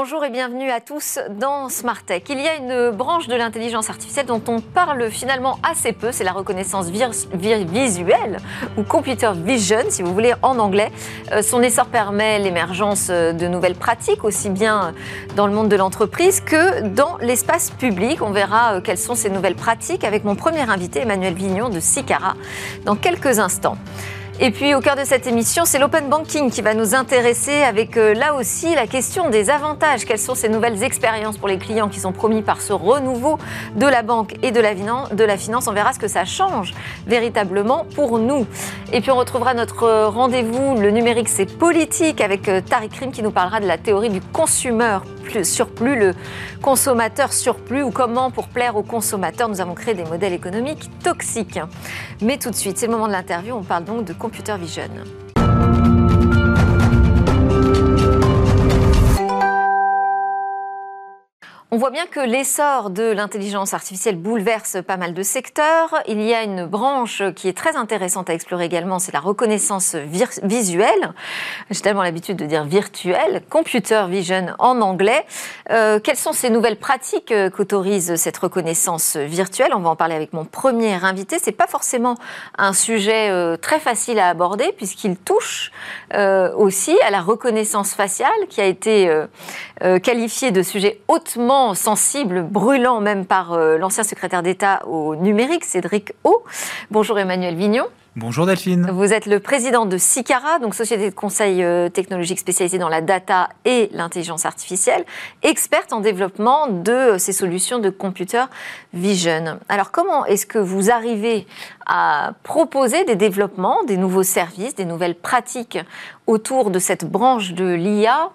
Bonjour et bienvenue à tous dans Smart Tech. Il y a une branche de l'intelligence artificielle dont on parle finalement assez peu, c'est la reconnaissance visuelle ou computer vision si vous voulez en anglais. Euh, son essor permet l'émergence de nouvelles pratiques aussi bien dans le monde de l'entreprise que dans l'espace public. On verra euh, quelles sont ces nouvelles pratiques avec mon premier invité Emmanuel Vignon de Sicara dans quelques instants. Et puis au cœur de cette émission, c'est l'open banking qui va nous intéresser avec euh, là aussi la question des avantages. Quelles sont ces nouvelles expériences pour les clients qui sont promis par ce renouveau de la banque et de la, finance? On verra ce que ça change véritablement pour nous. Et puis on retrouvera notre rendez-vous, le numérique c'est politique, avec euh, Tariq Rim qui nous parlera de la théorie du consumer surplus, le consommateur surplus ou comment pour plaire aux consommateurs nous avons créé des modèles économiques toxiques. Mais tout de suite, c'est le moment de l'interview, on parle donc de computer vision. On voit bien que l'essor de l'intelligence artificielle bouleverse pas mal de secteurs. Il y a une branche qui est très intéressante à explorer également, c'est la reconnaissance visuelle. J'ai tellement l'habitude de dire virtuelle, computer vision en anglais. Euh, quelles sont ces nouvelles pratiques qu'autorise cette reconnaissance virtuelle? On va en parler avec mon premier invité. C'est pas forcément un sujet euh, très facile à aborder puisqu'il touche euh, aussi à la reconnaissance faciale qui a été qualifiée de sujet hautement sensible, brûlant même par euh, l'ancien secrétaire d'État au numérique, Cédric O. Bonjour Emmanuel Vignon. Bonjour Delphine. Vous êtes le président de Sicara, donc société de conseil euh, technologique spécialisée dans la data et l'intelligence artificielle, experte en développement de euh, ces solutions de computer vision. Alors comment est-ce que vous arrivez à proposer des développements, des nouveaux services, des nouvelles pratiques autour de cette branche de l'IA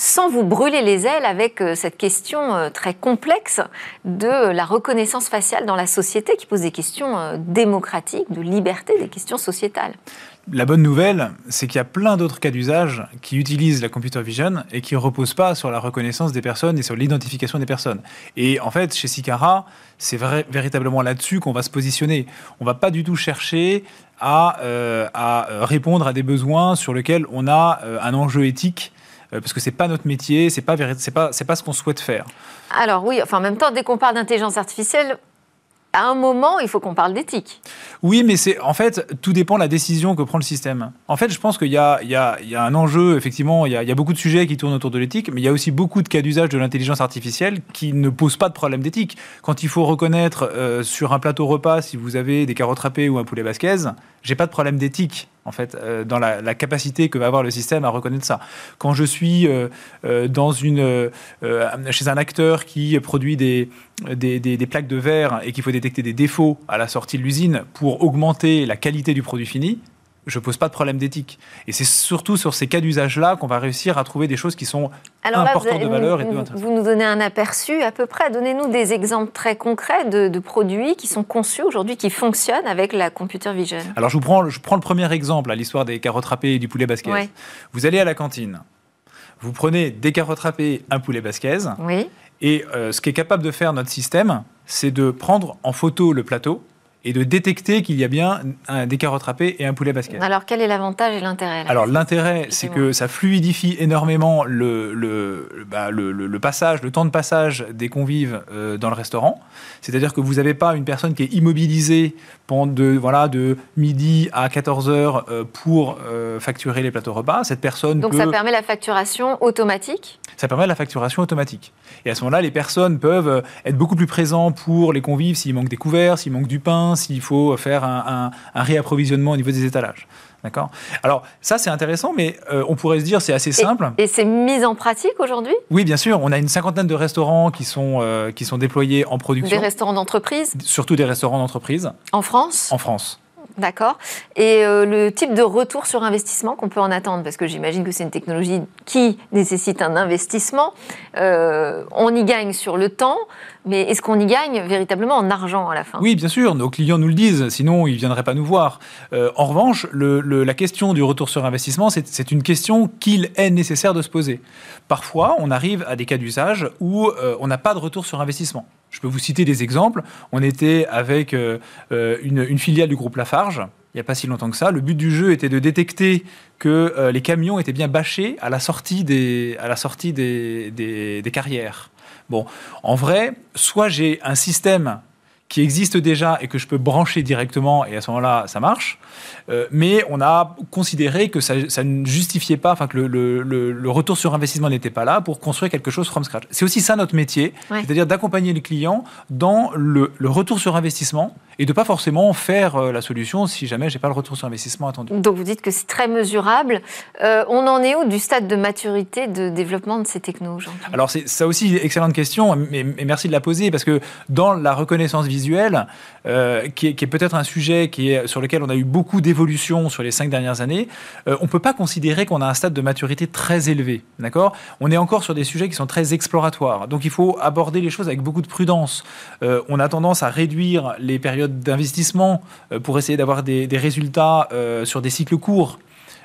sans vous brûler les ailes avec euh, cette question euh, très complexe de la reconnaissance faciale dans la société qui pose des questions euh, démocratiques, de liberté, des questions sociétales. La bonne nouvelle, c'est qu'il y a plein d'autres cas d'usage qui utilisent la computer vision et qui ne reposent pas sur la reconnaissance des personnes et sur l'identification des personnes. Et en fait, chez Sicara, c'est véritablement là-dessus qu'on va se positionner. On ne va pas du tout chercher à, répondre à des besoins sur lesquels on a un enjeu éthique parce que c'est pas notre métier, c'est pas c'est pas c'est pas ce qu'on souhaite faire. Alors oui, enfin en même temps, dès qu'on parle d'intelligence artificielle, à un moment, il faut qu'on parle d'éthique. Oui, mais c'est en fait, tout dépend de la décision que prend le système. En fait, je pense qu'il y, a, un enjeu, effectivement, il y, a beaucoup de sujets qui tournent autour de l'éthique, mais il y a aussi beaucoup de cas d'usage de l'intelligence artificielle qui ne posent pas de problème d'éthique. Quand il faut reconnaître euh, sur un plateau repas si vous avez des carottes râpées ou un poulet basquez, j'ai pas de problème d'éthique en fait, euh, dans la, capacité que va avoir le système à reconnaître ça. Quand je suis euh, dans une, chez un acteur qui produit des, des, des, plaques de verre et qu'il faut détecter des défauts à la sortie de l'usine pour augmenter la qualité du produit fini, je pose pas de problème d'éthique. Et c'est surtout sur ces cas d'usage-là qu'on va réussir à trouver des choses qui sont importantes de valeur et de Vous nous donnez un aperçu à peu près. Donnez-nous des exemples très concrets de, produits qui sont conçus aujourd'hui, qui fonctionnent avec la computer vision. Alors je vous prends, je prends le premier exemple à l'histoire des carottes râpées et du poulet basquez. Vous allez à la cantine, vous prenez des carottes râpées, un poulet basquez. Oui. Et euh, ce qui est capable de faire notre système, c'est de prendre en photo le plateau et de détecter qu'il y a bien un, des carottes râpées et un poulet basket. Alors quel est l'avantage et l'intérêt Alors l'intérêt, c'est que ça fluidifie énormément le, le, bah, le, le, passage, le temps de passage des convives euh, dans le restaurant. C'est-à-dire que vous n'avez pas une personne qui est immobilisée pendant de, voilà, de midi à 14 heures euh, pour euh, facturer les plateaux repas. Cette personne Donc ça permet la facturation automatique? Ça permet la facturation automatique. Et à ce moment-là, les personnes peuvent être beaucoup plus présentes pour les convives s'il manque des couverts, s'il manque du pain, s'il faut faire un, réapprovisionnement au niveau des étalages. D'accord Alors, ça, c'est intéressant, mais euh, on pourrait se dire c'est assez simple. Et, c'est mis en pratique aujourd'hui? Oui, bien sûr. On a une cinquantaine de restaurants qui sont, euh, qui sont déployés en production. Des restaurants d'entreprise? Surtout des restaurants d'entreprise. En France? En France. D'accord. Et euh, le type de retour sur investissement qu'on peut en attendre, parce que j'imagine que c'est une technologie qui nécessite un investissement, on y gagne sur le temps, mais est-ce qu'on y gagne véritablement en argent à la fin? Oui, bien sûr, nos clients nous le disent, sinon ils ne viendraient pas nous voir. Euh, en revanche, la question du retour sur investissement, c'est une question qu'il est nécessaire de se poser. Parfois, on arrive à des cas d'usage où euh, on n'a pas de retour sur investissement. Je peux vous citer des exemples. On était avec euh, une, filiale du groupe Lafarge il n'y a pas si longtemps que ça. Le but du jeu était de détecter que les camions étaient bien bâchés à la sortie des carrières. Bon, en vrai, soit j'ai un système qui existe déjà et que je peux brancher directement et à ce moment-là, ça marche. Euh, mais on a considéré que ça, ça ne justifiait pas, enfin que le, le- le- le retour sur investissement n'était pas là pour construire quelque chose from scratch. C'est aussi ça notre métier, Ouais. c'est-à-dire d'accompagner les clients dans le, le retour sur investissement et de pas forcément faire euh, la solution si jamais j'ai pas le retour sur investissement attendu. Donc vous dites que c'est très mesurable. Euh, on en est où du stade de maturité de développement de ces technos aujourd'hui? Alors c'est ça aussi excellente question, mais, mais merci de la poser parce que dans la reconnaissance visuelle, euh, qui est, peut-être un sujet qui est, sur lequel on a eu beaucoup d'évolution sur les cinq dernières années, euh, on peut pas considérer qu'on a un stade de maturité très élevé, d'accord? On est encore sur des sujets qui sont très exploratoires, donc il faut aborder les choses avec beaucoup de prudence. Euh, on a tendance à réduire les périodes d'investissement euh, pour essayer d'avoir des, des résultats euh, sur des cycles courts.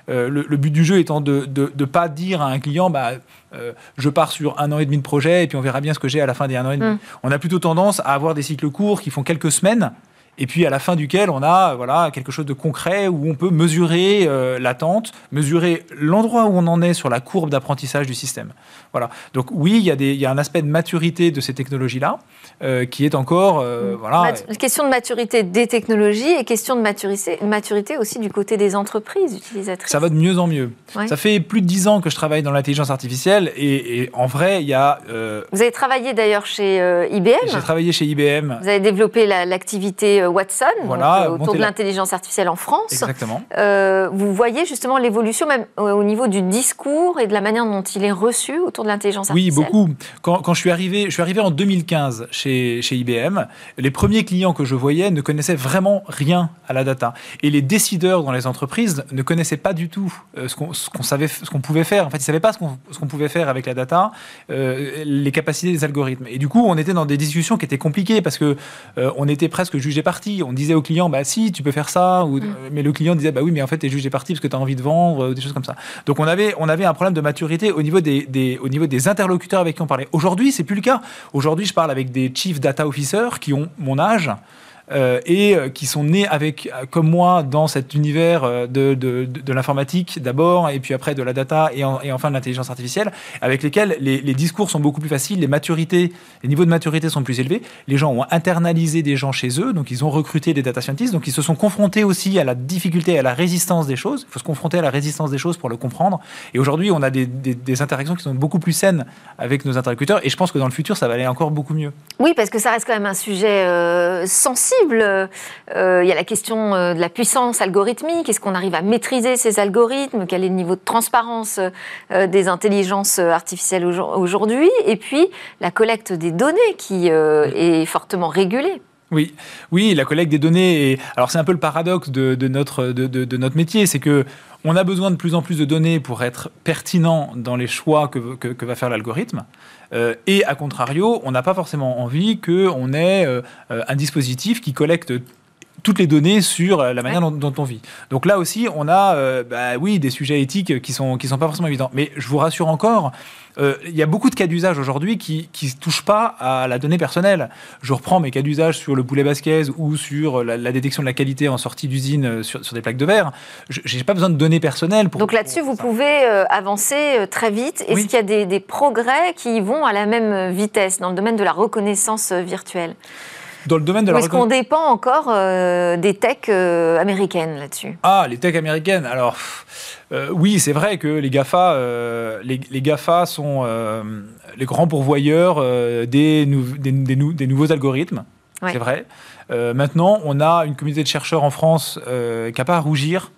Euh, le, le but du jeu étant de ne pas dire à un client, bah, euh, je pars sur un an et demi de projet et puis on verra bien ce que j'ai à la fin des un an et demi. Mm. On a plutôt tendance à avoir des cycles courts qui font quelques semaines et puis à la fin duquel on a voilà, quelque chose de concret où on peut mesurer euh, l'attente, mesurer l'endroit où on en est sur la courbe d'apprentissage du système. Voilà. Donc oui, il y, a des- il y a un aspect de maturité de ces technologies-là euh, qui est encore... euh, voilà, Mat- Question de maturité des technologies et question de maturité, maturité aussi du côté des entreprises utilisatrices. Ça va de mieux en mieux. Ouais. Ça fait plus de dix ans que je travaille dans l'intelligence artificielle et, et en vrai, il y a... euh, Vous avez travaillé d'ailleurs chez IBM. j'ai travaillé chez IBM. Vous avez développé la- l'activité Watson Voilà, donc, euh, autour de l'intelligence artificielle en France. Exactement. Euh, vous voyez justement l'évolution même au niveau du discours et de la manière dont il est reçu autour de l'intelligence Oui, artificielle. beaucoup. Quand, quand je suis arrivé, je suis arrivé en 2015 chez, chez IBM. Les premiers clients que je voyais ne connaissaient vraiment rien à la data. Et les décideurs dans les entreprises ne connaissaient pas du tout euh, ce qu'on savait, ce qu'on pouvait faire. En fait, ils savaient pas ce qu'on pouvait faire avec la data, euh, les capacités des algorithmes. Et du coup, on était dans des discussions qui étaient compliquées parce que euh, on était presque jugé On disait au client, bah si, tu peux faire ça, ou, mais le client disait, bah oui, mais en fait, tu es jugé parti parce que tu as envie de vendre, ou des choses comme ça. Donc on avait, on avait un problème de maturité au niveau des, des- au niveau des interlocuteurs avec qui on parlait. Aujourd'hui, c'est plus le cas. Aujourd'hui, je parle avec des chief data officers qui ont mon âge. Euh, et euh, qui sont nés avec, euh, comme moi, dans cet univers de, de, l'informatique d'abord, et puis après de la data, et, en- et enfin de l'intelligence artificielle, avec lesquels les, discours sont beaucoup plus faciles, les maturités, les niveaux de maturité sont plus élevés. Les gens ont internalisé des gens chez eux, donc ils ont recruté des data scientists, donc ils se sont confrontés aussi à la difficulté, à la résistance des choses. Il faut se confronter à la résistance des choses pour le comprendre. Et aujourd'hui, on a des, des- interactions qui sont beaucoup plus saines avec nos interlocuteurs, et je pense que dans le futur, ça va aller encore beaucoup mieux. Oui, parce que ça reste quand même un sujet sensible. Euh, Il y a la question euh, de la puissance algorithmique. Est-ce qu'on arrive à maîtriser ces algorithmes? Quel est le niveau de transparence euh, des intelligences artificielles aujourd- aujourd'hui? Et puis, la collecte des données qui euh, est fortement régulée. Oui, oui, la collecte des données. Et... Alors c'est un peu le paradoxe de, notre, de, de- notre métier, c'est que on a besoin de plus en plus de données pour être pertinent dans les choix que, que- que va faire l'algorithme. Euh, et à contrario, on n'a pas forcément envie qu'on ait euh, euh, un dispositif qui collecte toutes les données sur euh, la manière dont, dont on vit. Donc là aussi, on a, euh, bah oui, des sujets éthiques qui sont qui sont pas forcément évidents. Mais je vous rassure encore, euh, il y a beaucoup de cas d'usage aujourd'hui qui qui se touchent pas à la donnée personnelle. Je reprends mes cas d'usage sur le poulet basquez ou sur la, la détection de la qualité en sortie d'usine sur, sur des plaques de verre. Je j'ai pas besoin de données personnelles pour. Donc là-dessus, vous ça. pouvez euh, avancer très vite. Est-ce Oui. qu'il y a des, des progrès qui vont à la même vitesse dans le domaine de la reconnaissance virtuelle? Dans le domaine de la est-ce qu'on dépend encore euh, des techs euh, américaines là-dessus? Ah, les techs américaines. Alors, euh, oui, c'est vrai que les GAFA, les, les GAFA sont les grands pourvoyeurs des, nou- des, des nou- des nouveaux algorithmes. Ouais. C'est vrai. Maintenant, on a une communauté de chercheurs en France qui n'a pas à rougir.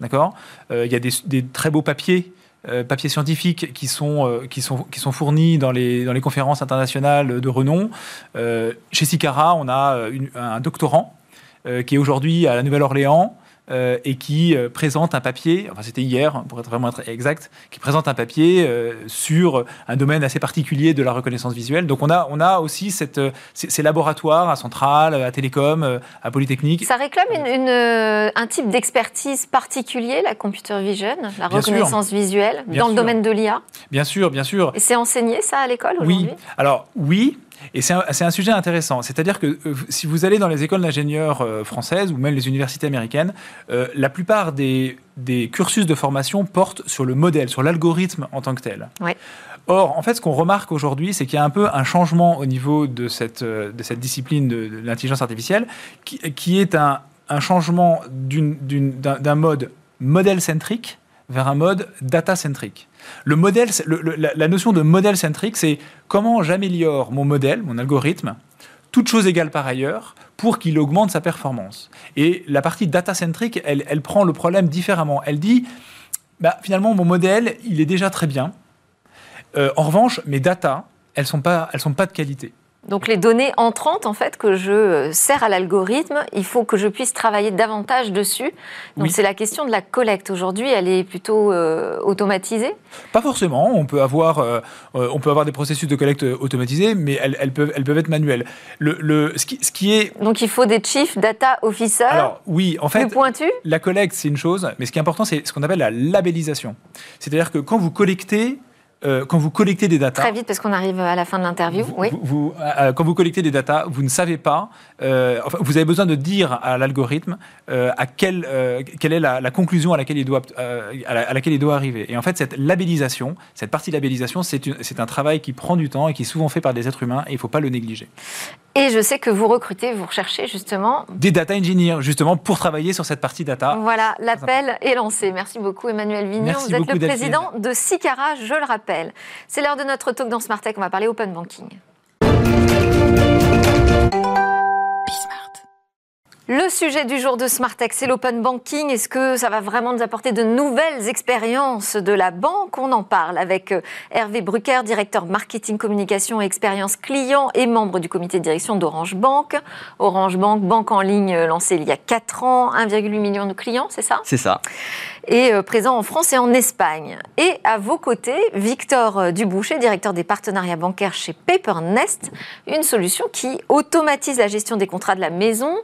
D'accord? Il y a des très beaux papiers. Euh, papiers scientifiques qui sont, euh, qui, sont, qui sont fournis dans les, dans les conférences internationales de renom. Euh, chez Sicara, on a un doctorant qui est aujourd'hui à la Nouvelle-Orléans euh, et qui euh, présente un papier, enfin c'était hier hein, pour être vraiment exact, qui présente un papier euh, sur un domaine assez particulier de la reconnaissance visuelle. Donc on a, on a aussi cette, ces, ces laboratoires à Centrale, à Télécom, à Polytechnique. Ça réclame une- une, un type d'expertise particulier, la computer vision, la Bien sûr. reconnaissance visuelle, Bien dans le domaine de l'IA. Bien sûr, bien sûr. Et c'est enseigné ça à l'école Oui. aujourd'hui? Alors oui, Et c'est un, un, sujet intéressant. C'est-à-dire que euh, si vous allez dans les écoles d'ingénieurs euh, françaises ou même les universités américaines, euh, la plupart des, des, cursus de formation portent sur le modèle, sur l'algorithme en tant que tel. Or, en fait, ce qu'on remarque aujourd'hui, c'est qu'il y a un peu un changement au niveau de cette, de cette discipline de, de l'intelligence artificielle, qui, qui, est un, un changement d'un mode modèle-centrique vers un mode data-centrique. La, notion de modèle centrique, c'est comment j'améliore mon modèle, mon algorithme, toute chose égale par ailleurs, pour qu'il augmente sa performance. Et la partie data centrique, elle, prend le problème différemment. Elle dit, bah, finalement, mon modèle, il est déjà très bien. Euh, en revanche, mes data, elles elles sont pas de qualité. Donc les données entrantes, en fait, que je euh, sers à l'algorithme, il faut que je puisse travailler davantage dessus. Donc oui. c'est la question de la collecte. Aujourd'hui, elle est plutôt euh, automatisée Pas forcément. On peut, avoir, euh, on peut avoir des processus de collecte automatisés, mais elles, elles, peuvent, elles peuvent être manuelles. Le, le, ce, qui, ce qui est... Donc il faut des chief data officers Alors oui, en fait, plus pointus la collecte, c'est une chose, mais ce qui est important, c'est ce qu'on appelle la labellisation. C'est-à-dire que quand vous collectez euh, quand vous collectez des datas. Très vite, parce qu'on arrive à la fin de l'interview. Oui. Vous, vous, euh, quand vous collectez des datas, vous ne savez pas. Euh, enfin, vous avez besoin de dire à l'algorithme euh, à quelle, quelle est la, la, conclusion à laquelle il doit à, la, à, laquelle il doit arriver. Et en fait, cette labellisation, cette partie labellisation, c'est un travail qui prend du temps et qui est souvent fait par des êtres humains et il ne faut pas le négliger. Et je sais que vous recrutez, vous recherchez justement des data engineers justement pour travailler sur cette partie data. Voilà, l'appel est lancé. Merci beaucoup Emmanuel Vignon. Merci vous êtes le président de Sicara, je le rappelle. C'est l'heure de notre talk dans Smart Tech. On va parler open banking. Le sujet du jour de Smart Tech, c'est l'open banking. Est-ce que ça va vraiment nous apporter de nouvelles expériences de la banque? On en parle avec euh, Hervé Brucker, directeur marketing, communication et expérience client et membre du comité de direction d'Orange Bank. Orange Bank, banque en ligne euh, lancée il y a 4 ans, 1,8 million de clients, c'est ça? C'est ça. Et euh, présent en France et en Espagne. Et à vos côtés, Victor Duboucher, directeur des partenariats bancaires chez PaperNest, une solution qui automatise la gestion des contrats de la maison.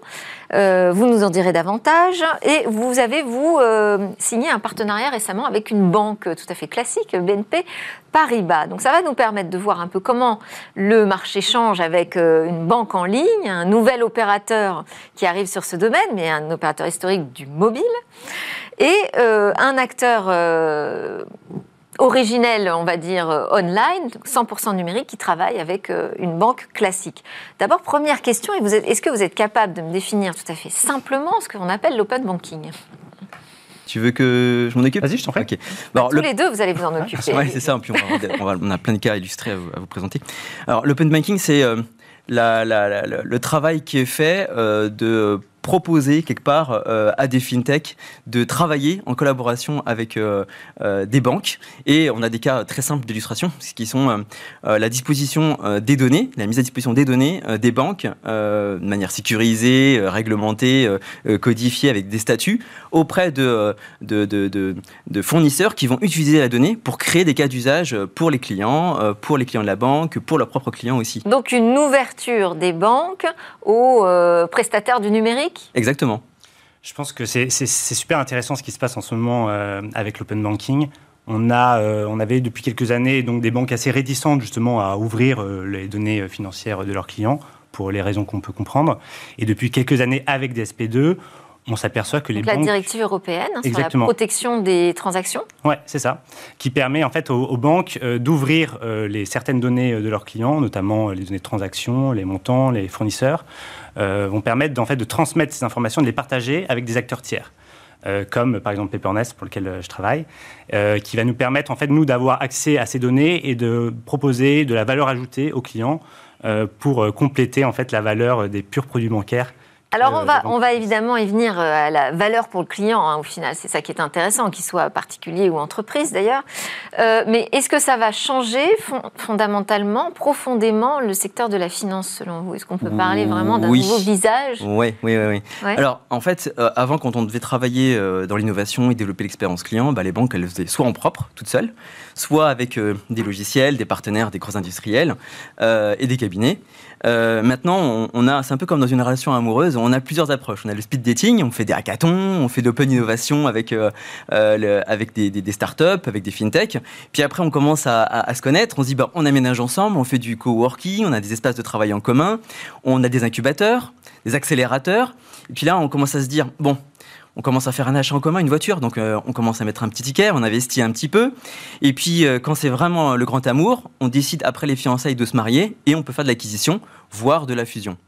Euh, vous nous en direz davantage. Et vous avez, vous, euh, signé un partenariat récemment avec une banque tout à fait classique, BNP Paribas. Donc ça va nous permettre de voir un peu comment le marché change avec euh, une banque en ligne, un nouvel opérateur qui arrive sur ce domaine, mais un opérateur historique du mobile, et euh, un acteur euh, originel, on va dire, euh, online, 100% numérique, qui travaille avec euh, une banque classique. D'abord, première question, est-ce que vous êtes capable de me définir tout à fait simplement ce qu'on appelle l'open banking? Tu veux que je m'en occupe? Vas-y, je t'en prie. Okay. Alors, Tous le... les deux, vous allez vous en occuper. ouais, c'est ça. Puis on, va, on, a plein de cas illustrés à vous, à vous présenter. Alors, l'open banking, c'est euh, la, la, la, le travail qui est fait euh, de proposer quelque part euh, à des fintechs de travailler en collaboration avec euh, euh, des banques. Et on a des cas très simples d'illustration, qui sont la disposition des données, la mise à disposition des données des banques de manière sécurisée, réglementée, codifiée avec des statuts auprès de, de fournisseurs qui vont utiliser la donnée pour créer des cas d'usage pour les clients, pour les clients de la banque, pour leurs propres clients aussi. Donc une ouverture des banques aux prestataires du numérique? Exactement. Je pense que c'est super intéressant ce qui se passe en ce moment euh, avec l'open banking. On, a, euh, on avait depuis quelques années donc, des banques assez réticentes justement à ouvrir euh, les données financières de leurs clients pour les raisons qu'on peut comprendre. Et depuis quelques années avec DSP2, on s'aperçoit que les Donc banques... La directive européenne hein, sur la protection des transactions Oui, c'est ça. Qui permet en fait aux, aux banques euh, d'ouvrir euh, les certaines données de leurs clients, notamment les données de transactions, les montants, les fournisseurs, euh, vont permettre en fait de transmettre ces informations, de les partager avec des acteurs tiers. Euh, comme par exemple Papernest pour lequel je travaille, euh, qui va nous permettre en fait nous d'avoir accès à ces données et de proposer de la valeur ajoutée aux clients euh, pour compléter en fait la valeur des purs produits bancaires alors on va, on va évidemment y venir à la valeur pour le client, hein, au final, c'est ça qui est intéressant, qu'il soit particulier ou entreprise d'ailleurs. Euh, mais est-ce que ça va changer fond, fondamentalement, profondément, le secteur de la finance selon vous? Est-ce qu'on peut parler vraiment d'un oui. nouveau visage? Oui, oui, oui. oui. Ouais. Alors en fait, euh, avant quand on devait travailler euh, dans l'innovation et développer l'expérience client, bah, les banques elles le faisaient soit en propre, toutes seules, soit avec euh, des logiciels, des partenaires, des gros industriels et des cabinets. Euh, maintenant, on, a, c'est un peu comme dans une relation amoureuse, on a plusieurs approches. On a le speed dating, on fait des hackathons, on fait de l'open innovation avec, avec des, des, startups, avec des fintechs. Puis après, on commence à, se connaître. On se dit, bah, on aménage ensemble, on fait du coworking, on a des espaces de travail en commun, on a des incubateurs, des accélérateurs. Et puis là, on commence à se dire, bon, on commence à faire un achat en commun, une voiture, donc euh, on commence à mettre un petit ticket, on investit un petit peu. Et puis, euh, quand c'est vraiment le grand amour, on décide après les fiançailles de se marier et on peut faire de l'acquisition, voire de la fusion.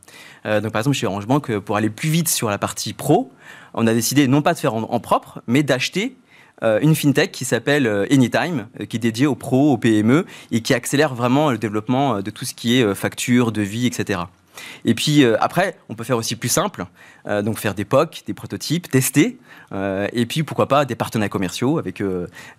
Euh, donc, par exemple, chez Orange Bank, pour aller plus vite sur la partie pro, on a décidé non pas de faire en, propre, mais d'acheter une fintech qui s'appelle Anytime, qui est dédiée aux pros, aux PME et qui accélère vraiment le développement de tout ce qui est facture, devis, etc. Et puis euh, après, on peut faire aussi plus simple, euh, donc faire des POC, des prototypes, tester, euh, et puis pourquoi pas des partenaires commerciaux avec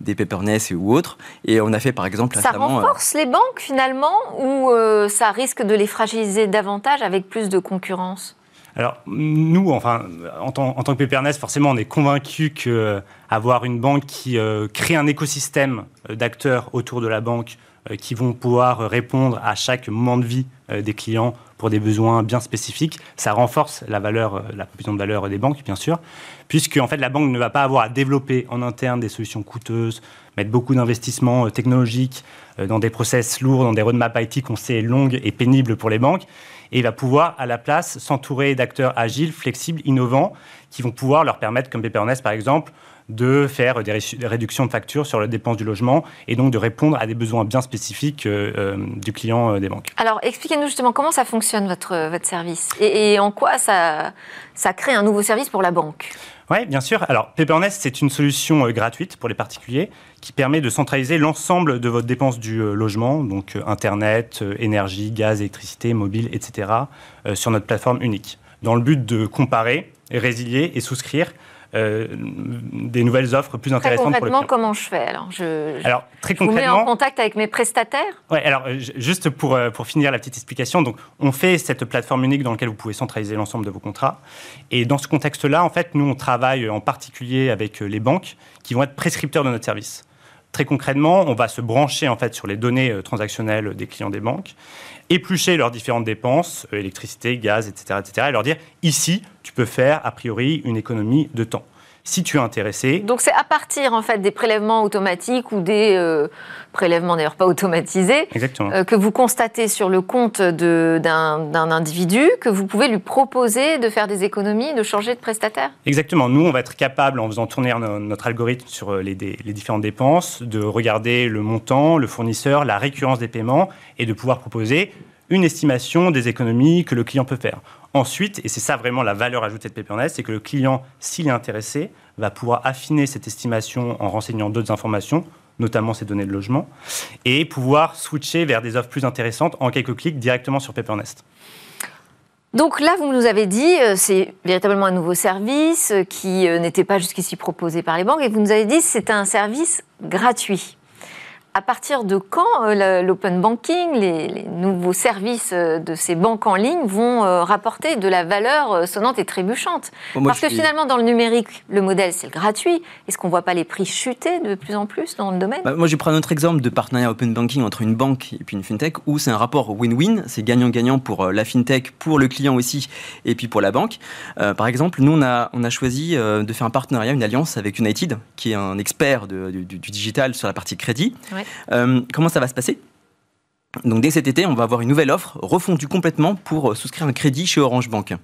des Peperness ou autres. Et on a fait par exemple ça renforce les banques finalement ou ça risque de les fragiliser davantage avec plus de concurrence? Alors, nous, enfin, en tant, en tant que Peperness, forcément, on est convaincu qu'avoir une banque qui crée un écosystème d'acteurs autour de la banque qui vont pouvoir répondre à chaque moment de vie des clients pour des besoins bien spécifiques. Ça renforce la valeur, euh, la proposition de valeur des banques, bien sûr, puisque en fait la banque ne va pas avoir à développer en interne des solutions coûteuses, mettre beaucoup d'investissements euh, technologiques euh, dans des process lourds, dans des roadmaps IT qu'on sait longues et pénibles pour les banques, et va pouvoir à la place s'entourer d'acteurs agiles, flexibles, innovants, qui vont pouvoir leur permettre, comme Pepernest par exemple, de faire des, réductions de factures sur la dépense du logement et donc de répondre à des besoins bien spécifiques euh, euh, du client euh, des banques. Alors, expliquez-nous justement comment ça fonctionne votre, votre service et, en quoi ça, ça crée un nouveau service pour la banque? Oui, bien sûr. Alors, Pepernest, c'est une solution gratuite pour les particuliers qui permet de centraliser l'ensemble de votre dépense du logement, donc Internet, énergie, gaz, électricité, mobile, etc., sur notre plateforme unique, dans le but de comparer, résilier et souscrire euh, des nouvelles offres plus intéressantes pour le client. comment je fais alors je, Alors, très je vous mets en contact avec mes prestataires Oui, alors juste pour, euh, pour finir la petite explication, donc on fait cette plateforme unique dans laquelle vous pouvez centraliser l'ensemble de vos contrats. Et dans ce contexte-là, en fait, nous, on travaille en particulier avec euh, les banques qui vont être prescripteurs de notre service. Très concrètement, on va se brancher en fait sur les données transactionnelles des clients des banques éplucher leurs différentes dépenses, euh, électricité, gaz, etc., etc., et leur dire ici, tu peux faire a priori une économie de temps. Si tu es intéressé. Donc c'est à partir en fait des prélèvements automatiques ou des euh, prélèvements d'ailleurs pas automatisés euh, que vous constatez sur le compte d'un individu que vous pouvez lui proposer de faire des économies, de changer de prestataire. Exactement. Nous on va être capable en faisant tourner notre algorithme sur les, les différentes dépenses de regarder le montant, le fournisseur, la récurrence des paiements et de pouvoir proposer une estimation des économies que le client peut faire. Ensuite, et c'est ça vraiment la valeur ajoutée de PaperNest, c'est que le client, s'il est intéressé, va pouvoir affiner cette estimation en renseignant d'autres informations, notamment ses données de logement, et pouvoir switcher vers des offres plus intéressantes en quelques clics directement sur PaperNest. Donc là, vous nous avez dit, euh, c'est véritablement un nouveau service euh, qui euh, n'était pas jusqu'ici proposé par les banques, et vous nous avez dit c'est un service gratuit à partir de quand euh, l'open banking, les, nouveaux services euh, de ces banques en ligne vont euh, rapporter de la valeur sonnante et trébuchante? Parce que finalement, dans le numérique, le modèle, c'est le gratuit. Est-ce qu'on ne voit pas les prix chuter de plus en plus dans le domaine? Bah, Moi, je prends un autre exemple de partenariat open banking entre une banque et puis une fintech, où c'est un rapport win-win, c'est gagnant-gagnant pour la fintech, pour le client aussi, et puis pour la banque. par exemple, nous, on a, on a choisi de faire un partenariat, une alliance avec United, qui est un expert du, digital sur la partie crédit. Euh, comment ça va se passer? Donc dès cet été, on va avoir une nouvelle offre refondue complètement pour euh, souscrire un crédit chez Orange Bank.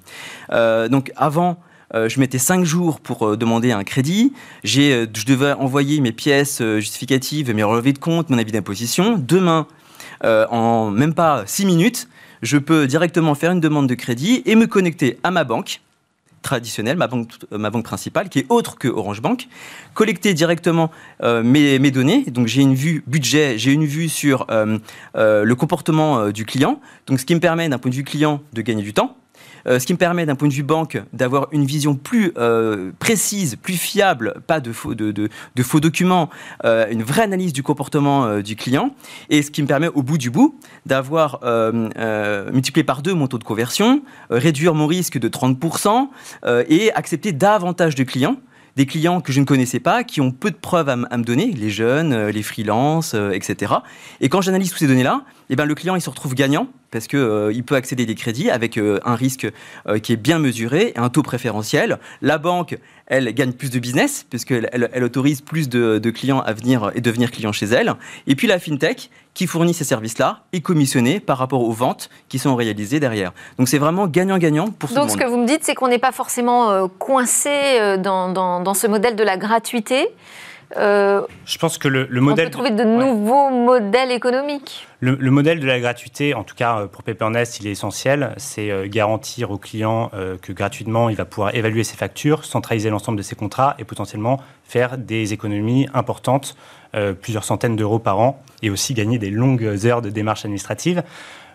Euh, donc avant, je mettais 5 jours pour demander un crédit. je devais envoyer mes pièces justificatives, mes relevés de compte, mon avis d'imposition. Demain, en même pas 6 minutes, je peux directement faire une demande de crédit et me connecter à ma banque traditionnelle, ma banque, ma banque principale, qui est autre que Orange Bank, collecter directement euh, mes, données. Donc j'ai une vue budget, j'ai une vue sur euh, euh, le comportement du client. Donc ce qui me permet d'un point de vue client de gagner du temps euh, ce qui me permet d'un point de vue banque d'avoir une vision plus euh, précise, plus fiable, pas de faux, documents, euh, une vraie analyse du comportement du client, et ce qui me permet au bout du bout d'avoir multiplié par deux mon taux de conversion, réduire mon risque de 30% et accepter davantage de clients des clients que je ne connaissais pas, qui ont peu de preuves à, me donner, les jeunes, les freelances, etc. Et quand j'analyse toutes ces données-là, eh ben, le client il se retrouve gagnant parce qu'il euh, il peut accéder des crédits avec euh, un risque euh, qui est bien mesuré et un taux préférentiel. La banque, elle gagne plus de business puisqu'elle elle, elle autorise plus de, de, clients à venir et devenir clients chez elle. Et puis la fintech qui fournit ces services-là est commissionnée par rapport aux ventes qui sont réalisées derrière. Donc c'est vraiment gagnant-gagnant pour tout Donc le monde. ce que vous me dites, c'est qu'on n'est pas forcément coincé dans, dans, dans, ce modèle de la gratuité. Euh, je pense que le, le modèle. On peut trouver de nouveaux modèles économiques. Le, le, modèle de la gratuité, en tout cas pour Papernet, il est essentiel. C'est euh, garantir au client euh, que gratuitement, il va pouvoir évaluer ses factures, centraliser l'ensemble de ses contrats et potentiellement faire des économies importantes, euh, plusieurs centaines d'euros par an, et aussi gagner des longues heures de démarches administratives.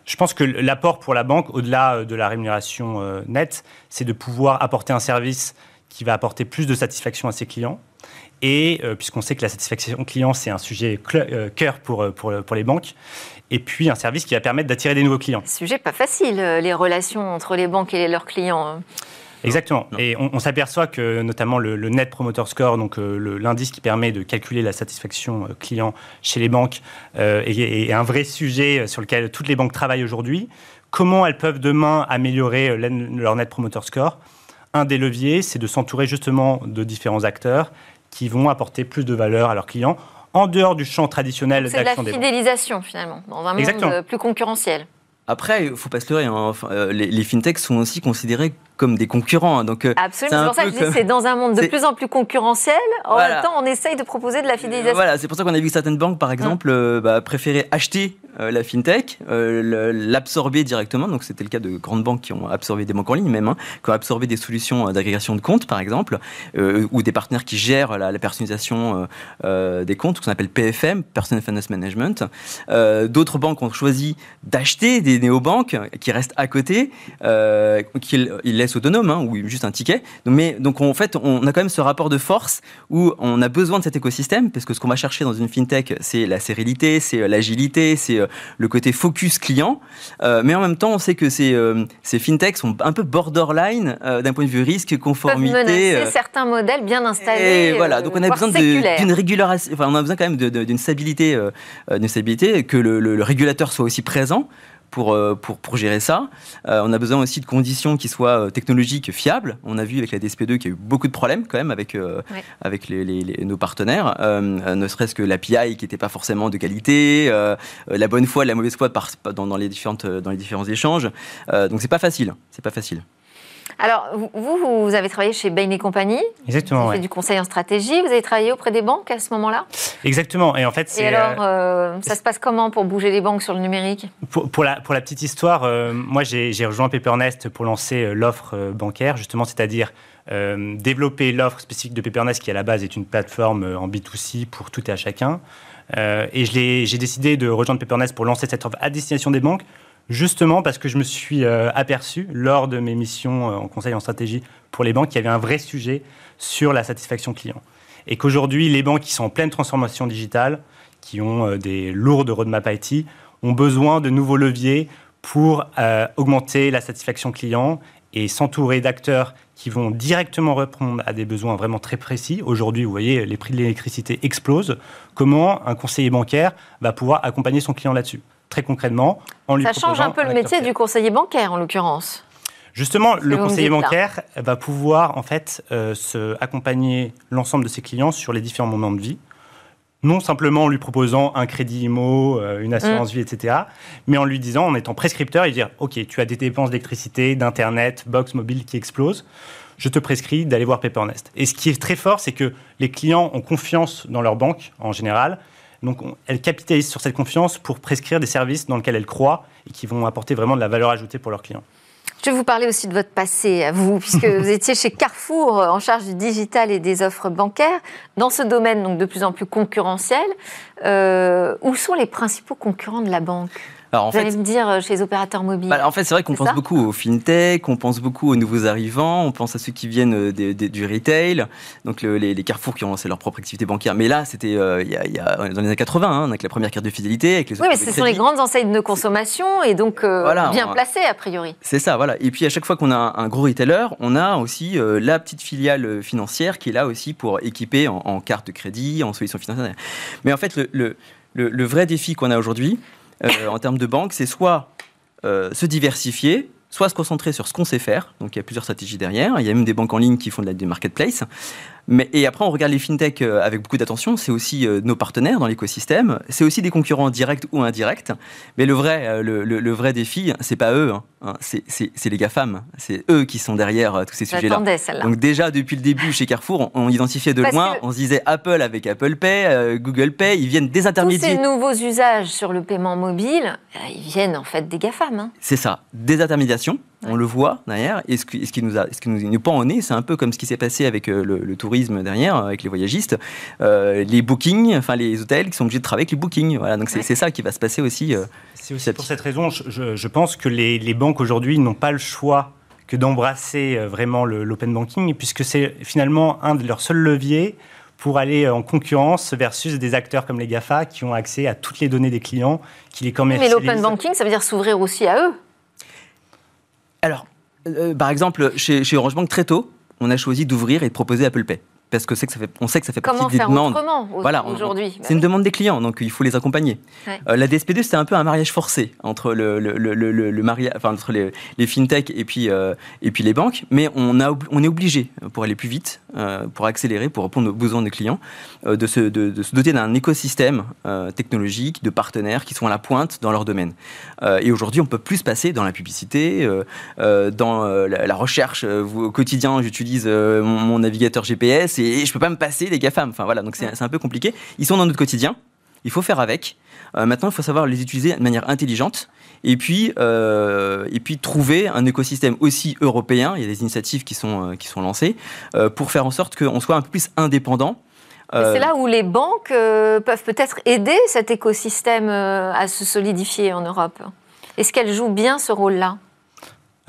Je pense que l'apport pour la banque, au-delà de la rémunération euh, nette, c'est de pouvoir apporter un service qui va apporter plus de satisfaction à ses clients et euh, puisqu'on sait que la satisfaction client, c'est un sujet euh, cœur pour, euh, pour, pour, les banques, et puis un service qui va permettre d'attirer des nouveaux clients. Sujet pas facile, les relations entre les banques et leurs clients. Hein. Exactement. Non. Et on, on s'aperçoit que notamment le, le, Net Promoter Score, donc euh, l'indice qui permet de calculer la satisfaction euh, client chez les banques, euh, est, est, un vrai sujet sur lequel toutes les banques travaillent aujourd'hui. Comment elles peuvent demain améliorer leur Net Promoter Score? Un des leviers, c'est de s'entourer justement de différents acteurs qui vont apporter plus de valeur à leurs clients en dehors du champ traditionnel d'action des C'est de la fidélisation finalement, dans un Exactement. monde plus concurrentiel. Après, il ne faut pas se leurrer, hein. enfin, euh, les, les, fintechs sont aussi considérés comme des concurrents. Hein. Donc, Absolument, c'est pour ça que je dis c'est dans un monde de plus en plus concurrentiel. En voilà. même temps, on essaye de proposer de la fidélisation. Voilà, c'est pour ça qu'on a vu certaines banques, par exemple, euh, bah, préféraient acheter euh, la fintech, euh, l'absorber directement. Donc, c'était le cas de grandes banques qui ont absorbé des banques en ligne, même, hein, qui ont absorbé des solutions d'agrégation de comptes, par exemple, euh, ou des partenaires qui gèrent la, la personnalisation des comptes, ce qu'on appelle PFM, Personal Finance Management. D'autres banques ont choisi d'acheter des néobanques qui restent à côté, qu'ils laissent autonome hein, ou juste un ticket. Donc, mais donc en fait, on a quand même ce rapport de force où on a besoin de cet écosystème parce que ce qu'on va chercher dans une fintech, c'est la sérénité, c'est l'agilité, c'est le côté focus client. Euh, mais en même temps, on sait que ces, euh, ces fintechs sont un peu borderline euh, d'un point de vue risque, conformité. Peuvent menacer certains modèles bien installés. Et voilà, donc on a besoin d'une régulation. Enfin, on a besoin quand même d'une stabilité, d'une stabilité, que le, le, le régulateur soit aussi présent pour, pour, pour gérer ça. Euh, on a besoin aussi de conditions qui soient technologiques fiables. On a vu avec la DSP2 qu'il y a eu beaucoup de problèmes quand même avec, euh, ouais. avec les, les, les, nos partenaires, euh, ne serait-ce que l'API qui n'était pas forcément de qualité, euh, la bonne foi, la mauvaise foi par, dans, dans, les, différentes, dans les différents échanges. Euh, donc c'est pas facile, c'est pas facile. Alors, vous, vous avez travaillé chez Bain et compagnie. Exactement. Vous avez ouais. fait du conseil en stratégie. Vous avez travaillé auprès des banques à ce moment-là? Exactement. Et en fait, Et alors, euh, ça se passe comment pour bouger les banques sur le numérique? Pour, pour, la, pour la petite histoire, euh, moi, j'ai rejoint Pepernest pour lancer euh, l'offre bancaire, justement, c'est-à-dire euh, développer l'offre spécifique de Pepernest, qui à la base est une plateforme en B2C pour tout et à chacun. Euh, et j'ai décidé de rejoindre Pepernest pour lancer cette offre à destination des banques justement parce que je me suis euh, aperçu lors de mes missions euh, en conseil en stratégie pour les banques qu'il y avait un vrai sujet sur la satisfaction client. Et qu'aujourd'hui, les banques qui sont en pleine transformation digitale, qui ont euh, des lourdes roadmap IT, ont besoin de nouveaux leviers pour augmenter la satisfaction client et s'entourer d'acteurs qui vont directement répondre à des besoins vraiment très précis. Aujourd'hui, vous voyez, les prix de l'électricité explosent. Comment un conseiller bancaire va pouvoir accompagner son client là-dessus? Très concrètement en lui Ça change un peu le métier du conseiller bancaire, en l'occurrence. Justement, le conseiller bancaire là. va pouvoir en fait euh, se accompagner l'ensemble de ses clients sur les différents moments de vie. Non simplement en lui proposant un crédit IMO, euh, une assurance mmh. vie, etc., mais en lui disant, en étant prescripteur, et dire Ok, tu as des dépenses d'électricité, d'internet, box mobile qui explosent, je te prescris d'aller voir Pepernest. Et ce qui est très fort, c'est que les clients ont confiance dans leur banque en général, donc, on, elles capitalisent sur cette confiance pour prescrire des services dans lesquels elles croient et qui vont apporter vraiment de la valeur ajoutée pour leurs clients. Je vais vous parler aussi de votre passé à vous, puisque vous étiez chez Carrefour en charge du digital et des offres bancaires. Dans ce domaine donc de plus en plus concurrentiel, euh, où sont les principaux concurrents de la banque? Alors, en Vous fait, allez me dire chez les opérateurs mobiles. Bah, en fait, c'est vrai qu'on pense beaucoup aux fintech, on pense beaucoup aux nouveaux arrivants, on pense à ceux qui viennent des, des, du retail, donc le, les, les, carrefours qui ont lancé leur propre activité bancaire. Mais là, c'était euh, il, y a, dans les années 80, hein, avec la première carte de fidélité, avec les Oui, mais ce sont les grandes enseignes de consommation et donc euh, voilà, bien on, placées a priori. C'est ça, voilà. Et puis à chaque fois qu'on a un, un, gros retailer, on a aussi euh, la petite filiale financière qui est là aussi pour équiper en, en carte de crédit, en solution financière. Mais en fait, le, le, le vrai défi qu'on a aujourd'hui, en termes de banque, c'est soit se diversifier, soit se concentrer sur ce qu'on sait faire. Donc il y a plusieurs stratégies derrière. Il y a même des banques en ligne qui font de la, des marketplaces. Mais, et après, on regarde les fintechs euh, avec beaucoup d'attention. C'est aussi euh, nos partenaires dans l'écosystème. C'est aussi des concurrents directs ou indirects. Mais le vrai, euh, le, le, vrai défi, c'est pas eux. Hein. hein c'est les GAFAM. C'est eux qui sont derrière tous ces sujets-là. Donc déjà, depuis le début, chez Carrefour, on, identifiait de loin. On se disait Apple avec Apple Pay, Google Pay. Ils viennent des intermédiaires. Tous ces nouveaux usages sur le paiement mobile, ils viennent en fait des GAFAM. Hein. C'est ça. Des intermédiations. On le voit derrière. Et ce qui, ce qui nous a, ce qui nous, nous pend au nez, c'est un peu comme ce qui s'est passé avec le, le tourisme derrière avec les voyagistes, euh, les bookings, enfin les hôtels qui sont obligés de travailler avec les bookings. Voilà, donc c'est ça qui va se passer aussi. Euh, c'est aussi pour cette raison, je, pense que les, banques aujourd'hui n'ont pas le choix que d'embrasser euh, vraiment l'open banking, puisque c'est finalement un de leurs seuls leviers pour aller en concurrence versus des acteurs comme les GAFA qui ont accès à toutes les données des clients, qui les commercialisent. Mais l'open banking, ça veut dire s'ouvrir aussi à eux Alors, par exemple, chez, chez Orange Bank, très tôt, on a choisi d'ouvrir et de proposer Apple Pay parce que que ça fait, on sait que ça fait partie des demandes. Comment voilà, aujourd'hui C'est une demande des clients, donc il faut les accompagner. Euh, la DSP2, c'était un peu un mariage forcé entre le, le, le, le mariage, enfin, entre les, les fintechs et puis euh, et puis les banques, mais on a on est obligé pour aller plus vite, euh, pour accélérer, pour répondre aux besoins des clients, de se de, de, se doter d'un écosystème technologique de partenaires qui sont à la pointe dans leur domaine. et aujourd'hui, on peut plus se passer dans la publicité, dans la, recherche. au quotidien, j'utilise mon, mon navigateur GPS et je peux pas me passer des GAFAM. Enfin voilà, donc c'est un peu compliqué. Ils sont dans notre quotidien, il faut faire avec. Euh, maintenant, il faut savoir les utiliser de manière intelligente et puis, euh, et puis trouver un écosystème aussi européen. Il y a des initiatives qui sont, euh, qui sont lancées pour faire en sorte qu'on soit un peu plus indépendant. C'est là où les banques peuvent peut-être aider cet écosystème à se solidifier en Europe. Est-ce qu'elles jouent bien ce rôle-là?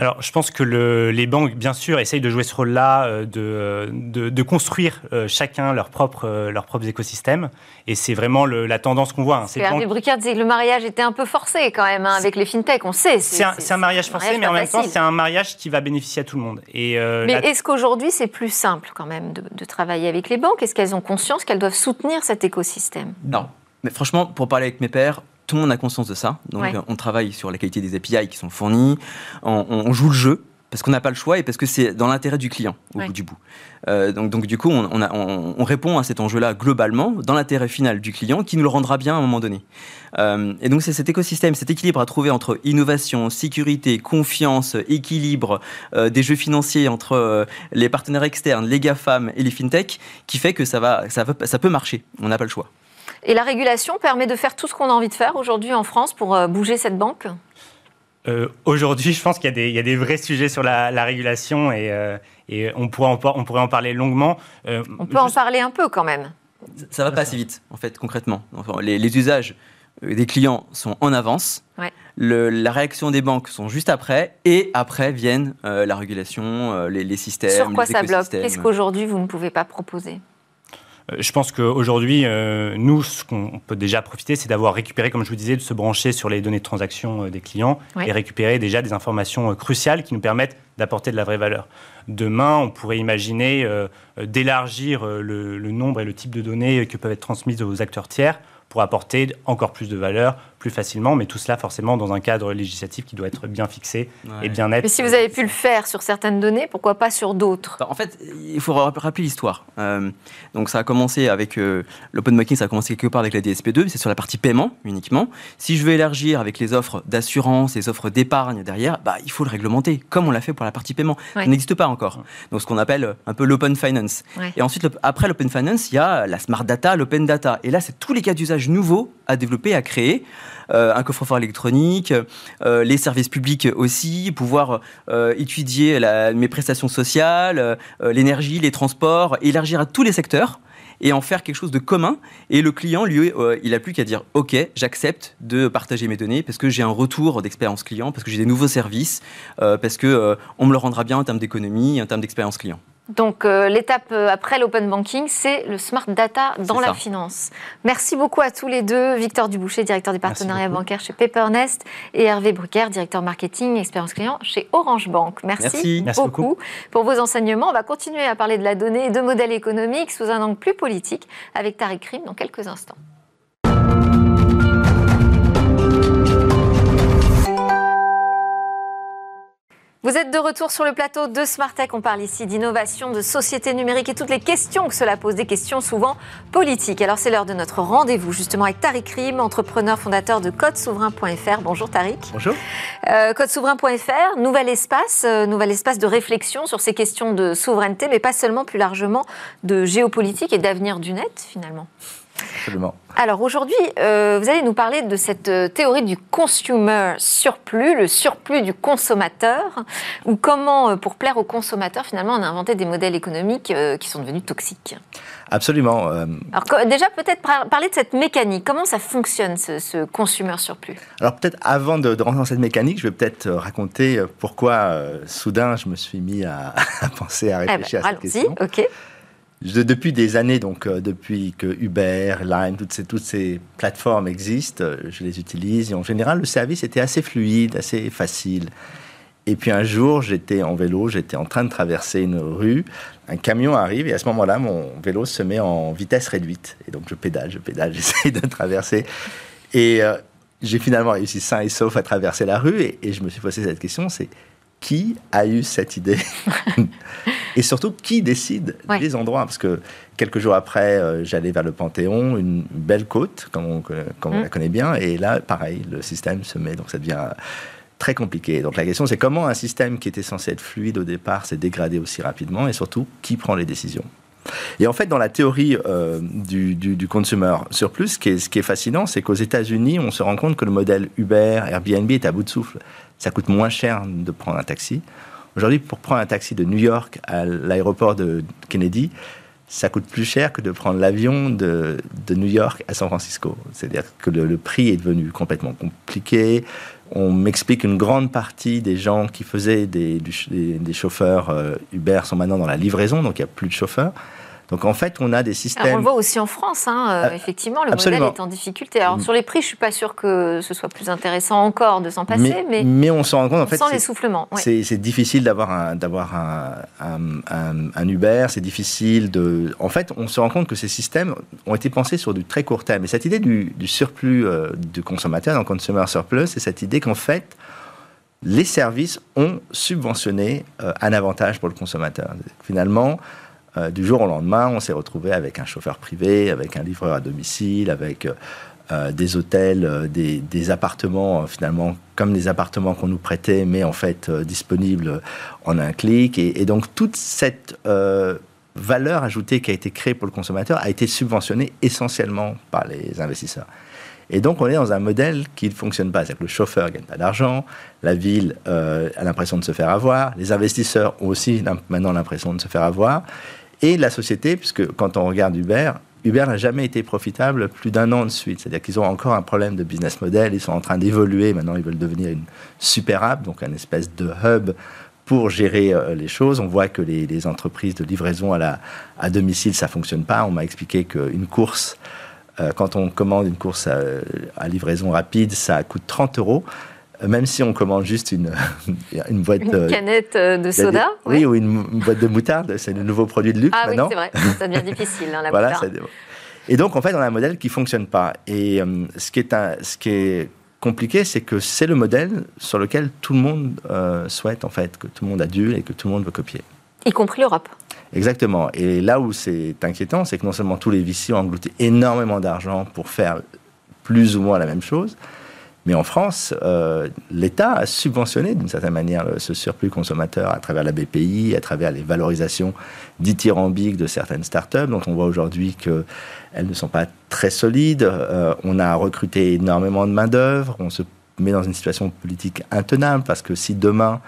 Alors, je pense que les banques, bien sûr, essayent de jouer ce rôle-là, euh, de, de, construire euh, chacun leur propre, euh, leur propre écosystème. Et c'est vraiment la tendance qu'on voit. Hein. Bruckert disait que le mariage était un peu forcé quand même hein, avec les fintechs, on sait. C'est un, mariage forcé, mais en même temps, c'est un mariage qui va bénéficier à tout le monde. Et, mais est-ce qu'aujourd'hui, c'est plus simple quand même de, de travailler avec les banques? Est-ce qu'elles ont conscience qu'elles doivent soutenir cet écosystème? Non. Mais franchement, pour parler avec mes pères, tout le monde a conscience de ça. Donc, on travaille sur la qualité des API qui sont fournis. On, joue le jeu parce qu'on n'a pas le choix et parce que c'est dans l'intérêt du client au bout du bout. Euh, donc, donc, du coup, on, on, répond à cet enjeu-là globalement dans l'intérêt final du client qui nous le rendra bien à un moment donné. Euh, et donc c'est cet écosystème, cet équilibre à trouver entre innovation, sécurité, confiance, équilibre euh, des jeux financiers entre les partenaires externes, les GAFAM et les fintechs qui fait que ça, va, ça, ça peut marcher. On n'a pas le choix. Et la régulation permet de faire tout ce qu'on a envie de faire aujourd'hui en France pour euh, bouger cette banque? Euh, Aujourd'hui, je pense qu'il y, a des vrais sujets sur la, régulation et, euh, et on, pourrait en, on, pourrait en, parler longuement. on peut en parler un peu quand même. Ça, ne va pas assez vite, en fait, concrètement. les, usages des clients sont en avance. la réaction des banques sont juste après, et après viennent la régulation, les, les, systèmes. Sur quoi ça bloque? Qu'est-ce qu'aujourd'hui vous ne pouvez pas proposer? Je pense qu'aujourd'hui, euh, nous, ce qu'on peut déjà profiter, c'est d'avoir récupéré, comme je vous disais, de se brancher sur les données de transaction euh, des clients et récupérer déjà des informations cruciales qui nous permettent d'apporter de la vraie valeur. Demain, on pourrait imaginer d'élargir le, le, nombre et le type de données qui peuvent être transmises aux acteurs tiers pour apporter encore plus de valeur plus facilement, mais tout cela forcément dans un cadre législatif qui doit être bien fixé et bien net. Mais si vous avez pu le faire sur certaines données, pourquoi pas sur d'autres? Bah, En fait, il faut rappeler l'histoire. Euh, donc ça a commencé avec euh, l'open banking, ça a commencé quelque part avec la DSP2, c'est sur la partie paiement uniquement. Si je veux élargir avec les offres d'assurance, les offres d'épargne derrière, bah, il faut le réglementer, comme on l'a fait pour la partie paiement. Ça n'existe pas encore. Donc ce qu'on appelle un peu l'open finance. Et ensuite, après l'open finance, il y a la smart data, l'open data. Et là, c'est tous les cas d'usage nouveaux à développer, à créer. Euh, un coffre-fort électronique, euh, les services publics aussi, pouvoir euh, étudier mes prestations sociales, l'énergie, les transports, élargir à tous les secteurs et en faire quelque chose de commun. Et le client, lui, il a plus qu'à dire OK, j'accepte de partager mes données parce que j'ai un retour d'expérience client, parce que j'ai des nouveaux services, parce que on me le rendra bien en termes d'économie, en termes d'expérience client. Donc euh, l'étape euh, après l'open banking, c'est le smart data dans la finance. Merci beaucoup à tous les deux, Victor Duboucher, directeur des partenariats bancaires chez Papernest, et Hervé Brucker, directeur marketing expérience client chez Orange Bank. Merci, beaucoup. pour vos enseignements. On va continuer à parler de la donnée et de modèles économiques sous un angle plus politique avec Tariq Krim dans quelques instants. Vous êtes de retour sur le plateau de Smartech. On parle ici d'innovation, de société numérique et toutes les questions que cela pose, des questions souvent politiques. Alors c'est l'heure de notre rendez-vous justement avec Tariq Rim, entrepreneur fondateur de CodeSouverain.fr. Bonjour Tariq. Bonjour. Euh, CodeSouverain.fr, nouvel espace, euh, nouvel espace de réflexion sur ces questions de souveraineté, mais pas seulement plus largement de géopolitique et d'avenir du net finalement. Absolument. Alors aujourd'hui, euh, vous allez nous parler de cette euh, théorie du consumer surplus, le surplus du consommateur, ou comment, euh, pour plaire au consommateur, finalement, on a inventé des modèles économiques qui sont devenus toxiques. Absolument. Alors déjà, peut-être parler de cette mécanique. Comment ça fonctionne, ce, consumer surplus? Alors peut-être avant de, rentrer dans cette mécanique, je vais peut-être raconter pourquoi soudain je me suis mis à, penser, à eh ben, réfléchir à cette question. ok depuis des années, donc euh, depuis que Uber, Lime, toutes ces, toutes ces plateformes existent, euh, je les utilise. Et en général, le service était assez fluide, assez facile. Et puis un jour, j'étais en vélo, j'étais en train de traverser une rue, un camion arrive et à ce moment-là, mon vélo se met en vitesse réduite. Et donc je pédale, je pédale, j'essaie de traverser. Et euh, j'ai finalement réussi sain et sauf à traverser la rue et, et je me suis posé cette question, c'est qui a eu cette idée Et surtout, qui décide des endroits? Parce que quelques jours après, euh, j'allais vers le Panthéon, une belle côte, comme on, mm. la connaît bien, et là, pareil, le système se met, donc ça devient très compliqué. Donc la question, c'est comment un système qui était censé être fluide au départ s'est dégradé aussi rapidement, et surtout, qui prend les décisions? Et en fait, dans la théorie euh, du, du, consumer surplus, ce qui est, ce qui est fascinant, c'est qu'aux États-Unis, on se rend compte que le modèle Uber, Airbnb est à bout de souffle ça coûte moins cher de prendre un taxi. Aujourd'hui, pour prendre un taxi de New York à l'aéroport de Kennedy, ça coûte plus cher que de prendre l'avion de, New York à San Francisco. C'est-à-dire que le, prix est devenu complètement compliqué. On m'explique qu'une grande partie des gens qui faisaient des, des, chauffeurs euh, Uber sont maintenant dans la livraison, donc il n'y a plus de chauffeurs. Donc en fait, on a des systèmes. on le voit aussi en France, hein, euh, ah, effectivement, le modèle est en difficulté. Alors mm. sur les prix, je suis pas sûr que ce soit plus intéressant encore de s'en passer, mais, mais, on s'en rend compte en fait. Sent l'essoufflement. C'est difficile d'avoir un, d'avoir un, un, Uber, c'est difficile de. En fait, on se rend compte que ces systèmes ont été pensés sur du très court terme. Et cette idée du, surplus euh, du consommateur, donc consumer surplus, c'est cette idée qu'en fait les services ont subventionné euh, un avantage pour le consommateur. Finalement, euh, du jour au lendemain, on s'est retrouvé avec un chauffeur privé, avec un livreur à domicile, avec euh, euh, des hôtels, des, appartements, finalement, comme les appartements qu'on nous prêtait, mais en fait disponibles en un clic. Et, donc, toute cette valeur ajoutée qui a été créée pour le consommateur a été subventionnée essentiellement par les investisseurs. Et donc, on est dans un modèle qui ne fonctionne pas. C'est-à-dire que le chauffeur gagne pas d'argent, la ville a l'impression de se faire avoir, les investisseurs ont aussi maintenant l'impression de se faire avoir et la société, puisque quand on regarde Uber, Uber n'a jamais été profitable plus d'un an de suite. C'est-à-dire qu'ils ont encore un problème de business model. Ils sont en train d'évoluer. Maintenant, ils veulent devenir une super app, donc un espèce de hub pour gérer euh, les choses. On voit que les, entreprises de livraison à, la, à domicile, ça fonctionne pas. On m'a expliqué qu'une course, euh, quand on commande une course à, livraison rapide, ça coûte 30 euros même si on commande juste une, une boîte... Une canette euh, de soda Oui, ou une, boîte de moutarde, c'est le nouveau produit de luxe ah, maintenant. oui, c'est vrai, ça devient difficile, hein, la voilà, moutarde. Et donc, en fait, on a un modèle qui ne fonctionne pas. Et euh, ce, qui est un, ce qui est compliqué, c'est que c'est le modèle sur lequel tout le monde euh, souhaite, en fait, que tout le monde adule et que tout le monde veut copier. Y compris l'Europe. Exactement. Et là où c'est inquiétant, c'est que non seulement tous les VC ont englouti énormément d'argent pour faire plus ou moins la même chose, mais en France, euh, l'État a subventionné d'une certaine manière ce surplus consommateur à travers la BPI, à travers les valorisations dithyrambiques de certaines startups dont on voit aujourd'hui qu'elles ne sont pas très solides. Euh, on a recruté énormément de main-d'œuvre. On se met dans une situation politique intenable parce que si demain,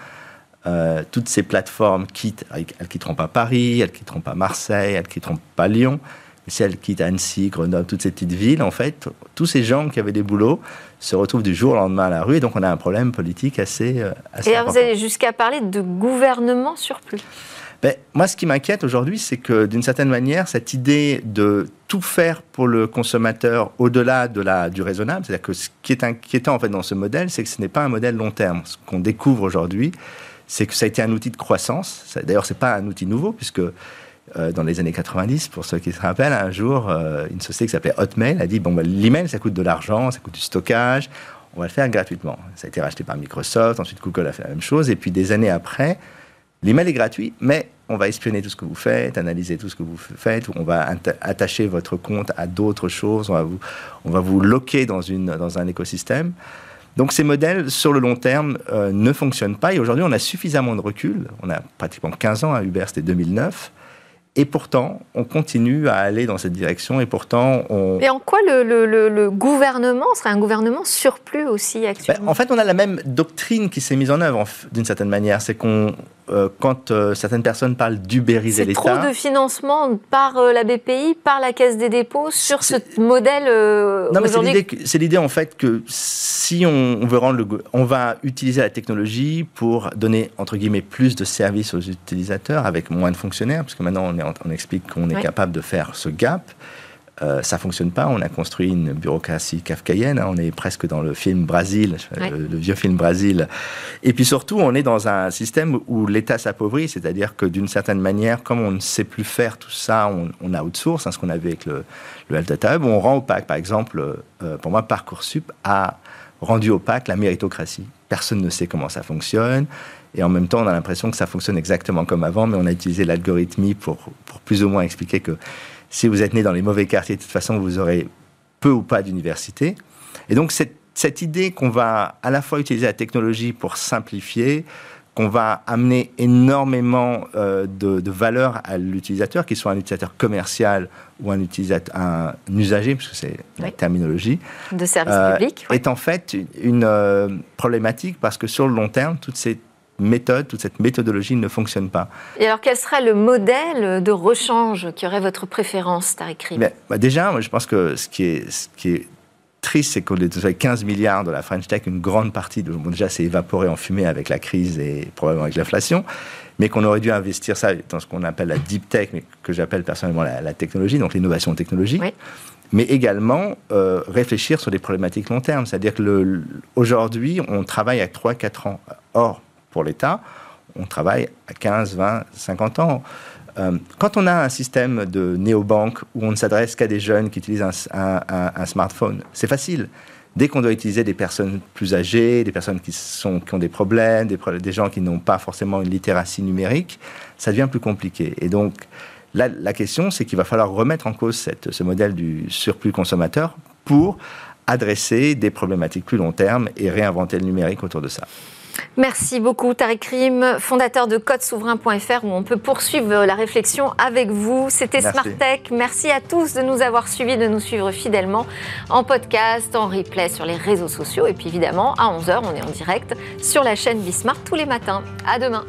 euh, toutes ces plateformes quittent, elles ne quitteront pas Paris, elles ne quitteront pas Marseille, elles ne quitteront pas Lyon, si elles quittent Annecy, Grenoble, toutes ces petites villes, en fait, tous ces gens qui avaient des boulots se retrouvent du jour au lendemain à la rue. Et donc, on a un problème politique assez. Euh, assez et vous allez jusqu'à parler de gouvernement surplus. Ben, moi, ce qui m'inquiète aujourd'hui, c'est que d'une certaine manière, cette idée de tout faire pour le consommateur au-delà de la, du raisonnable, c'est-à-dire que ce qui est inquiétant en fait dans ce modèle, c'est que ce n'est pas un modèle long terme. Ce qu'on découvre aujourd'hui, c'est que ça a été un outil de croissance. D'ailleurs, ce n'est pas un outil nouveau, puisque euh, dans les années 90, pour ceux qui se rappellent, un jour, euh, une société qui s'appelait Hotmail a dit bon, bah, l'email, ça coûte de l'argent, ça coûte du stockage. on va le faire gratuitement. Ça a été racheté par Microsoft, ensuite Google a fait la même chose, et puis des années après, l'email est gratuit, mais on va espionner tout ce que vous faites, analyser tout ce que vous faites, on va attacher votre compte à d'autres choses, on va vous, on va vous loquer dans, une, dans un écosystème. Donc ces modèles, sur le long terme, euh, ne fonctionnent pas. Et aujourd'hui, on a suffisamment de recul. On a pratiquement 15 ans à Uber, c'était 2009. Et pourtant, on continue à aller dans cette direction. Et pourtant, on. Et en quoi le, gouvernement serait un gouvernement surplus aussi actuellement? ben, En fait, on a la même doctrine qui s'est mise en œuvre d'une certaine manière. C'est qu'on euh, quand euh, certaines personnes parlent d'ubériser l'État. C'est trop de financement par euh, la BPI, par la Caisse des dépôts sur ce modèle Non, mais c'est l'idée en fait que si on, veut rendre le, on va utiliser la technologie pour donner entre guillemets plus de services aux utilisateurs avec moins de fonctionnaires, parce que maintenant on, est, on explique qu'on est capable de faire ce gap. Euh, ça fonctionne pas. On a construit une bureaucratie kafkaïenne. Hein. On est presque dans le film Brésil, le, vieux film Brésil. Et puis surtout, on est dans un système où l'État s'appauvrit, c'est-à-dire que d'une certaine manière, comme on ne sait plus faire tout ça, on, on outsource, hein, ce qu'on avait avec le, le Health Data Hub, on rend opaque. Par exemple, euh, pour moi, Parcoursup a rendu opaque la méritocratie. Personne ne sait comment ça fonctionne. Et en même temps, on a l'impression que ça fonctionne exactement comme avant, mais on a utilisé l'algorithmie pour, pour plus ou moins expliquer que si vous êtes né dans les mauvais quartiers, de toute façon, vous aurez peu ou pas d'université. Et donc, cette, cette idée qu'on va à la fois utiliser la technologie pour simplifier, qu'on va amener énormément euh, de, de, valeur à l'utilisateur, qu'il soit un utilisateur commercial ou un, utilisateur, un, usager, puisque c'est la terminologie, de service euh, public, est en fait une euh, problématique parce que sur le long terme, toutes ces méthode, toute cette méthodologie ne fonctionne pas. Et alors, quel serait le modèle de rechange qui aurait votre préférence, Tariq Rim bah Déjà, moi, je pense que ce qui est, ce qui est triste, c'est qu'on est 15 milliards de la French Tech, une grande partie, de, bon, déjà, s'est évaporée en fumée avec la crise et probablement avec l'inflation, mais qu'on aurait dû investir ça dans ce qu'on appelle la deep tech, mais que j'appelle personnellement la, technologie, donc l'innovation technologique. mais également euh, réfléchir sur des problématiques long terme. C'est-à-dire que aujourd'hui, on travaille à 3-4 ans. Or, pour l'État, on travaille à 15, 20, 50 ans. Euh, quand on a un système de néobanque où on ne s'adresse qu'à des jeunes qui utilisent un, smartphone, c'est facile. Dès qu'on doit utiliser des personnes plus âgées, des personnes qui, sont, qui ont des problèmes, des, des gens qui n'ont pas forcément une littératie numérique, ça devient plus compliqué. Et donc, la, question, c'est qu'il va falloir remettre en cause ce modèle du surplus consommateur pour adresser des problématiques plus long terme et réinventer le numérique autour de ça. Merci beaucoup Tariq Rim, fondateur de codesouverain.fr où on peut poursuivre la réflexion avec vous. C'était Smartech. Merci à tous de nous avoir suivis, de nous suivre fidèlement en podcast, en replay sur les réseaux sociaux et puis évidemment à 11h on est en direct sur la chaîne Bismart tous les matins. À demain.